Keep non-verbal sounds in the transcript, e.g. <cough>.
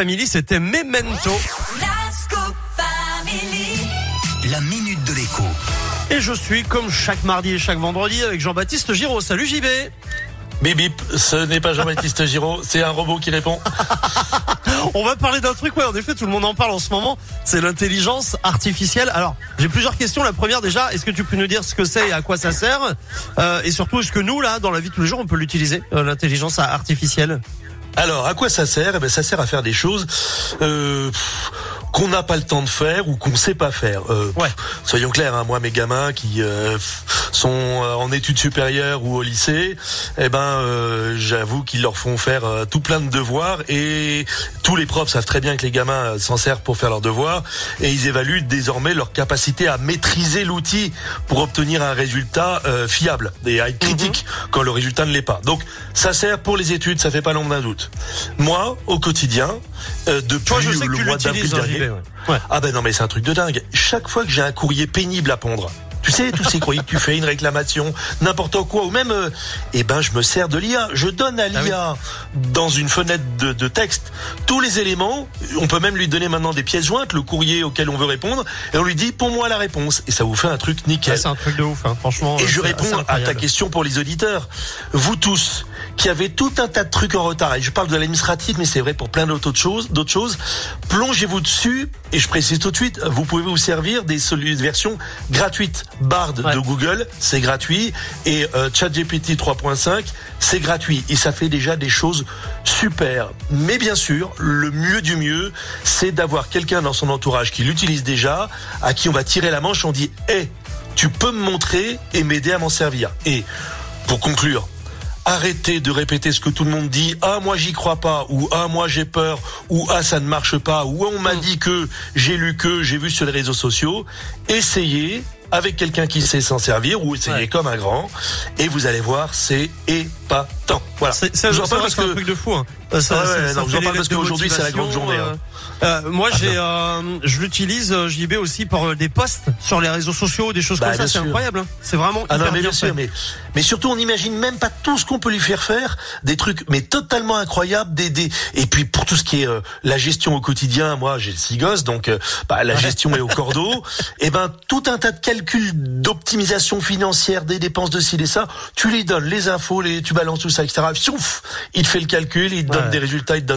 Family, c'était Memento. La minute de l'écho. Et je suis comme chaque mardi et chaque vendredi avec Jean-Baptiste Giraud. Salut JB. Bip bip, ce n'est pas Jean-Baptiste <laughs> Giraud, c'est un robot qui répond. <laughs> On va parler d'un truc, ouais, en effet, tout le monde en parle en ce moment. C'est l'intelligence artificielle. Alors, j'ai plusieurs questions. La première, déjà, est-ce que tu peux nous dire ce que c'est et à quoi ça sert? Euh, Et surtout, est-ce que nous, là, dans la vie de tous les jours, on peut l'utiliser, euh, l'intelligence artificielle? Alors, à quoi ça sert? Eh ben, Ça sert à faire des choses euh, qu'on n'a pas le temps de faire ou qu'on sait pas faire. Euh, Ouais. Soyons clairs, hein, moi, mes gamins qui euh, sont euh, en études supérieures ou au lycée, eh ben, euh, j'avoue qu'ils leur font faire euh, tout plein de devoirs et tous les profs savent très bien que les gamins euh, s'en servent pour faire leurs devoirs et ils évaluent désormais leur capacité à maîtriser l'outil pour obtenir un résultat euh, fiable et à être critique quand le résultat ne l'est pas. Donc, ça sert pour les études, ça fait pas l'ombre d'un doute. Moi, au quotidien, euh, depuis Toi, je sais que le tu mois d'avril hein, dernier, JB, ouais. Ouais. ah ben non mais c'est un truc de dingue. Chaque fois que j'ai un courrier pénible à pondre, tu sais tous ces courriers que tu fais, une réclamation, n'importe quoi, ou même, euh, eh ben je me sers de l'IA. Je donne à Ah l'IA dans une fenêtre de, de texte tous les éléments. On peut même lui donner maintenant des pièces jointes, le courrier auquel on veut répondre, et on lui dit pour moi la réponse, et ça vous fait un truc nickel. Ouais, C'est un truc de ouf, hein, franchement. Et je réponds à ta question pour les auditeurs. Vous tous, qui avez tout un tas de trucs en retard, et je parle de l'administratif, mais c'est vrai pour plein d'autres choses, d'autres choses, plongez-vous dessus, et je précise tout de suite, vous pouvez vous servir des versions gratuites. Bard Ouais. de Google, c'est gratuit, et euh, ChatGPT 3.5, c'est gratuit, et ça fait déjà des choses super. Mais bien sûr, le mieux du mieux, c'est d'avoir quelqu'un dans son entourage qui l'utilise déjà, à qui on va tirer la manche, on dit, hé, tu peux me montrer et m'aider à m'en servir. Et pour conclure, arrêtez de répéter ce que tout le monde dit. Ah, moi j'y crois pas, ou ah, moi j'ai peur, ou ah, ça ne marche pas, ou on m'a dit que, j'ai lu que, j'ai vu sur les réseaux sociaux. Essayez avec quelqu'un qui sait s'en servir, ou essayez Ouais. comme un grand, et vous allez voir, c'est épatant. Voilà. C'est parle parce que un truc de fou. Hein. Ça- ça- ouais, ça non, parle parce qu'aujourd'hui, c'est la grande journée, hein. euh, euh, moi, j'ai, euh, je l'utilise euh, JB aussi pour euh, des posts sur les réseaux sociaux, des choses Bah, comme ça. C'est sûr. incroyable. hein. C'est vraiment Ah non, mais bien bien sûr, mais, mais surtout, on n'imagine même pas tout ce qu'on peut lui faire faire, des trucs, mais totalement incroyables, des, des, et puis pour tout ce qui est euh, la gestion au quotidien, moi j'ai six gosses, donc bah, la gestion est au cordeau, <laughs> et ben tout un tas de calculs d'optimisation financière des dépenses de ci et ça, tu lui donnes les infos, les, tu balances tout ça, etc. Piouf, il te fait le calcul, il te donne des résultats, il te donne